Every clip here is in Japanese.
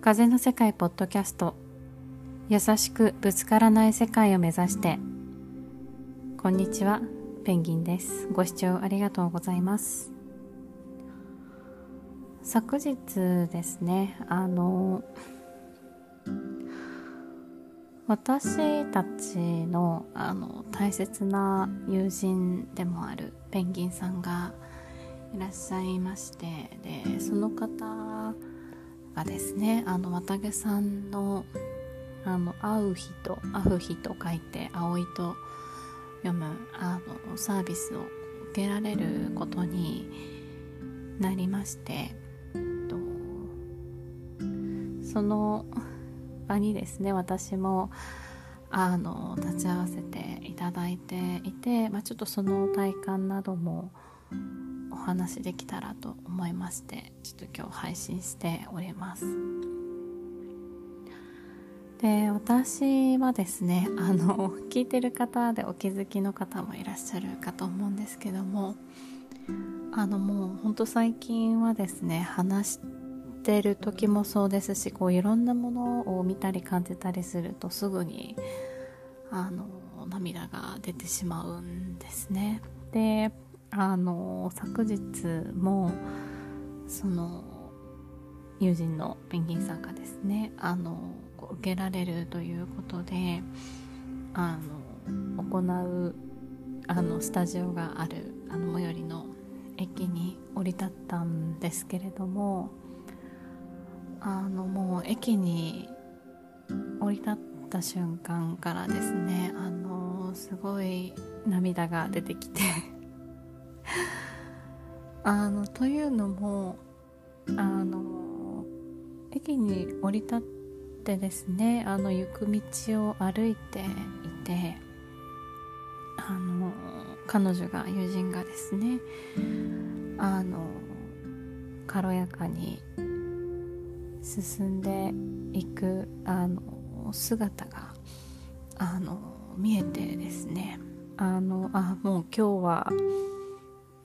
風の世界ポッドキャスト。優しくぶつからない世界を目指して。こんにちはペンギンです。ご視聴ありがとうございます。昨日ですねあの私たちのあの大切な友人でもあるペンギンさんがいらっしゃいましてでその方がですね。あの綿毛さんのあの会う日と会う日と書いて葵と読むあのサービスを受けられることになりましてとその場にですね私もあの立ち会わせていただいていて、まあ、ちょっとその体感なども話できたらと思いましてちょっと今日配信しております。で私はですねあの聞いてる方でお気づきの方もいらっしゃるかと思うんですけどもあのもうほんと最近はですね話してる時もそうですしこういろんなものを見たり感じたりするとすぐにあの涙が出てしまうんですね。であの昨日もその友人のペンギンさんがですねあの受けられるということであの行うあのスタジオがあるあの最寄りの駅に降り立ったんですけれどもあのもう駅に降り立った瞬間からですねあのすごい涙が出てきて あのというのもあの駅に降り立ってですねあの行く道を歩いていてあの彼女が友人がですねあの軽やかに進んでいくあの姿があの見えてですねあのあもう今日は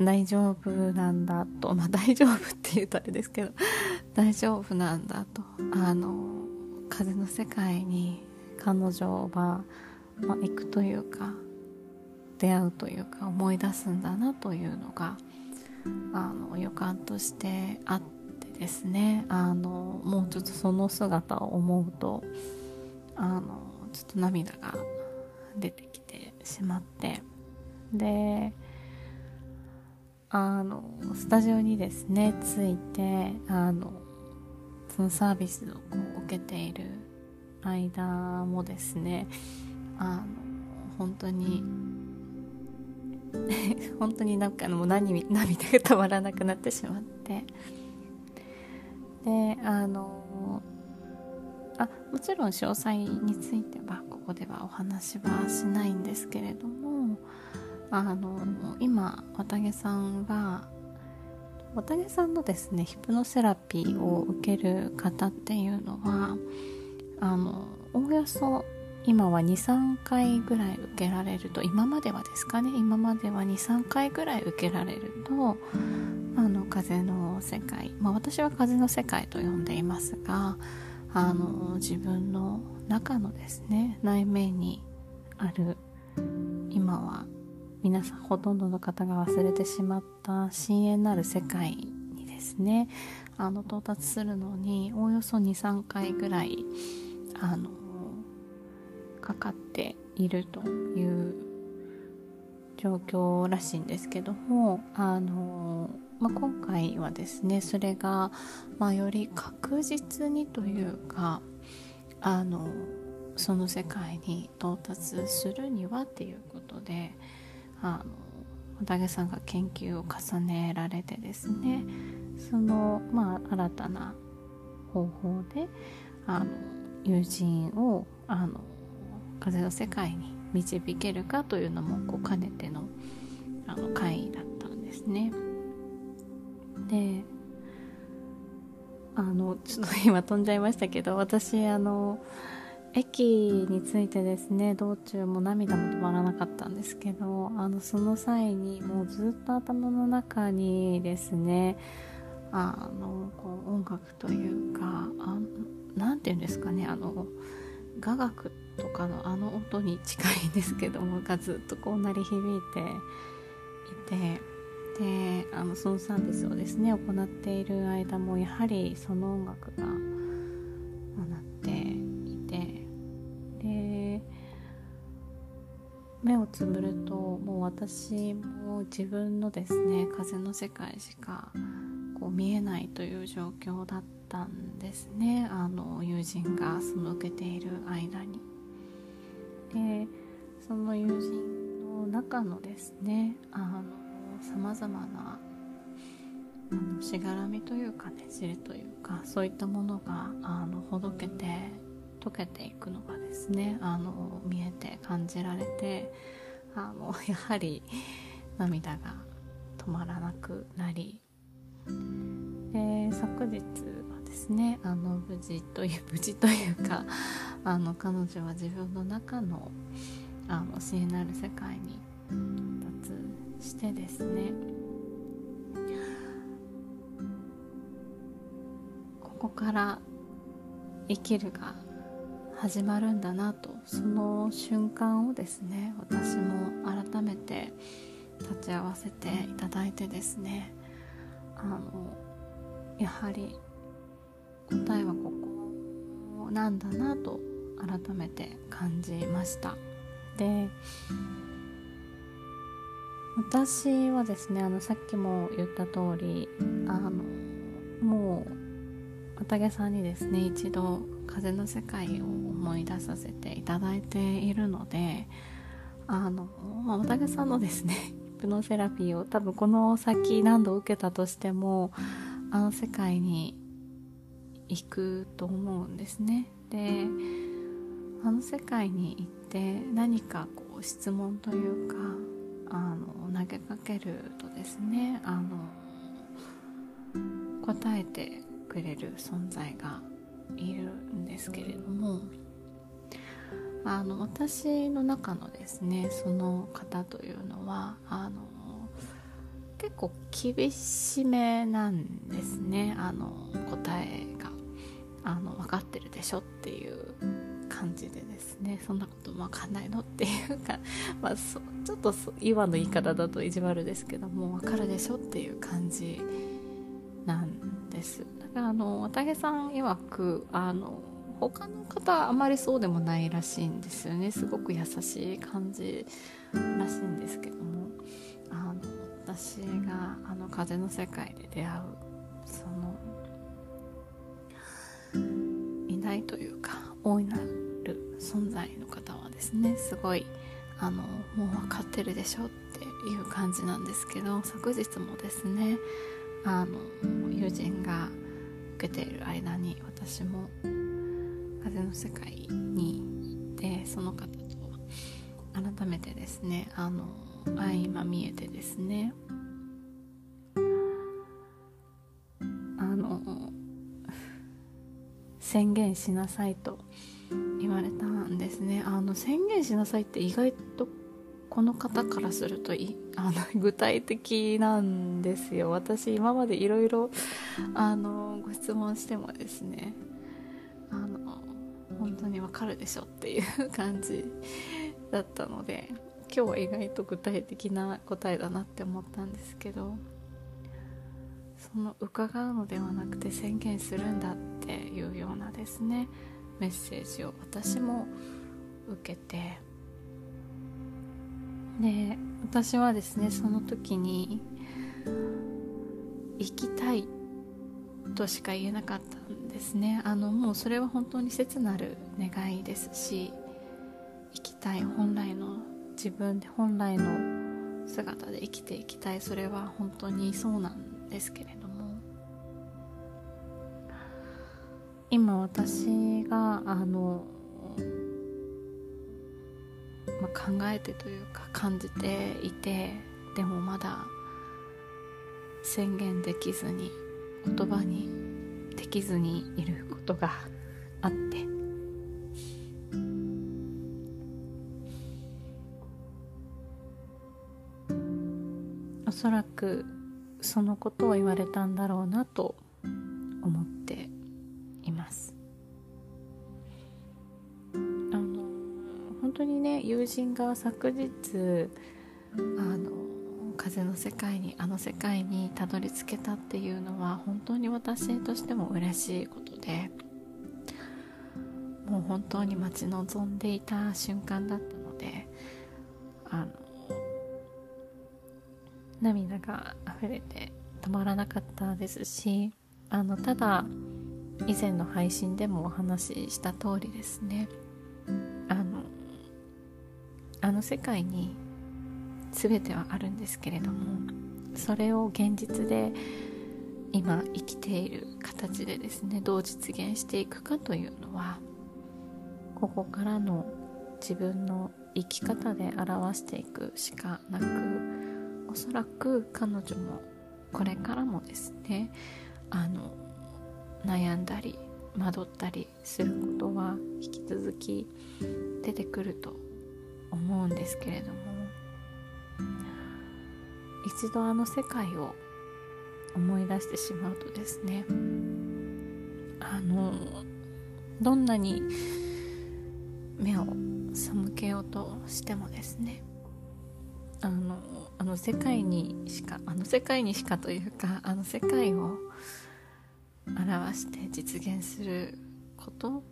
大丈夫なんだと。まあ大丈夫って言うとあれですけど大丈夫なんだと。あの風の世界に彼女は、まあ、行くというか出会うというか思い出すんだなというのがあの予感としてあってですね。あのもうちょっとその姿を思うとあのちょっと涙が出てきてしまって。であのスタジオにですね着いてあのそのサービスをこう受けている間もですねあの本当に 本当になんかもう何涙が止まらなくなってしまって。であのあもちろん詳細についてはここではお話はしないんですけれども。あの今綿毛さんが綿毛さんのですねヒプノセラピーを受ける方っていうのはあのおおよそ今は23回ぐらい受けられると今まではですかね今までは23回ぐらい受けられるとあの風の世界、まあ、私は風の世界と呼んでいますがあの自分の中のですね内面にある今は皆さんほとんどの方が忘れてしまった深淵なる世界にですねあの到達するのにおおよそ23回ぐらいあのかかっているという状況らしいんですけどもあの、まあ、今回はですねそれが、まあ、より確実にというかあのその世界に到達するにはっていうことであの小竹さんが研究を重ねられてですねその、まあ、新たな方法であの友人をあの風の世界に導けるかというのもこう兼ねてのあの会だったんですね。であのちょっと今飛んじゃいましたけど私あの駅についてですね道中も涙も止まらなかったんですけどあのその際にもうずっと頭の中にですねあのこう音楽というか何て言うんですかねあの雅楽とかのあの音に近いんですけどもがずっとこう鳴り響いていてであのそのサービスをですね行っている間もやはりその音楽が目をつぶるともう私も自分のですね風の世界しかこう見えないという状況だったんですねあの友人がその受けている間に。でその友人の中のですねさまざまなしがらみというかね知りというかそういったものがあのほどけて溶けていくのがですねあの見えて感じられてあの やはり涙が止まらなくなりで昨日はですねあの無事という 無事というかあの彼女は自分の中のあの聖なる世界に達してですねここから生きるが始まるんだなとその瞬間をですね私も改めて立ち会わせていただいてですねあのやはり答えはここなんだなと改めて感じました。で私はですねあのさっきも言った通りあのもう綿毛さんにですね一度風の世界を思い出させていただいているのであの、まあ、綿毛さんのですね ヒプノセラピーを多分この先何度受けたとしてもあの世界に行くと思うんですね。であの世界に行って何かこう質問というかあの投げかけるとですねあの答えてくれる存在がいるんですけれどもあの私の中のですねその方というのはあの結構厳しめなんですねあの答えが。あの分かってるでしょっていう感じでですねそんなことも分かんないのっていうか、まあ、ちょっと今の言い方だと意地悪ですけども分かるでしょっていう感じなんです。あの綿毛さん曰くあの他の方あまりそうでもないらしいんですよね。すごく優しい感じらしいんですけども。あの私があの風の世界で出会うそのいないというか大いなる存在の方はですねすごいあのもう分かってるでしょっていう感じなんですけど昨日もですねあの友人が受けている間に私も風の世界に行ってその方と改めてですねあの相ま見えてですねあの宣言しなさいと言われたんですね。あの宣言しなさいって意外とこの方からするといあの 具体的なんですよ。私今までいろいろご質問してもですねあの本当にわかるでしょっていう感じだったので今日は意外と具体的な答えだなって思ったんですけどその伺うのではなくて宣言するんだっていうようなですねメッセージを私も受けてで私はですねその時に行きたいとしか言えなかったんですね。あのもうそれは本当に切なる願いですし生きたい本来の自分で本来の姿で生きていきたい。それは本当にそうなんですけれども。今私があの、まあ、考えてというか感じていてでもまだ宣言できずに言葉にできずにいることがあっておそらくそのことを言われたんだろうなと当にね友人が昨日あの風の世界にあの世界にたどり着けたっていうのは本当に私としても嬉しいことでもう本当に待ち望んでいた瞬間だったのであの涙が溢れて止まらなかったですしあのただ以前の配信でもお話しした通りですね。あのあの世界に全てはあるんですけれどもそれを現実で今生きている形でですねどう実現していくかというのはここからの自分の生き方で表していくしかなくおそらく彼女もこれからもですねあの悩んだり惑ったりすることは引き続き出てくると思うんですけれども一度あの世界を思い出してしまうとですねあのどんなに目を背けようとしてもですねあのあの世界にしかあの世界にしかというかあの世界を表して実現すること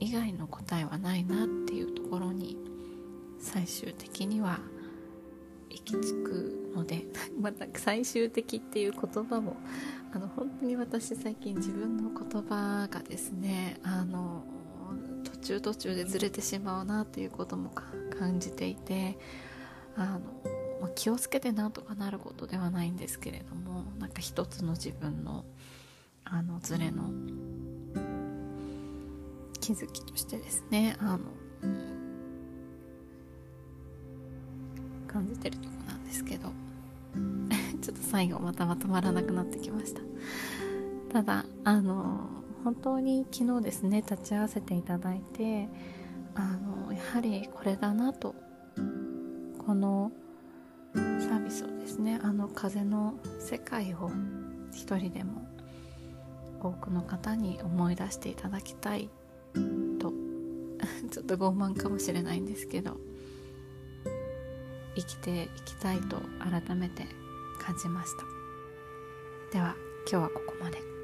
以外の答えはないなっていうところに最終的には行き着くので また最終的っていう言葉もあの本当に私最近自分の言葉がですねあの途中途中でずれてしまうなっていうことも感じていてあの、ま気をつけてなんとかなることではないんですけれどもなんか一つの自分のあのズレの気づきとしてですねあの感じてるとこなんですけど。ちょっと最後またまとまらなくなってきました。ただあの本当に昨日ですね立ち会わせていただいてあのやはりこれだなと。このサービスをですねあの風の世界を一人でも多くの方に思い出していただきたいと。ちょっと傲慢かもしれないんですけど。生きていきたいと改めて感じましたでは今日はここまで。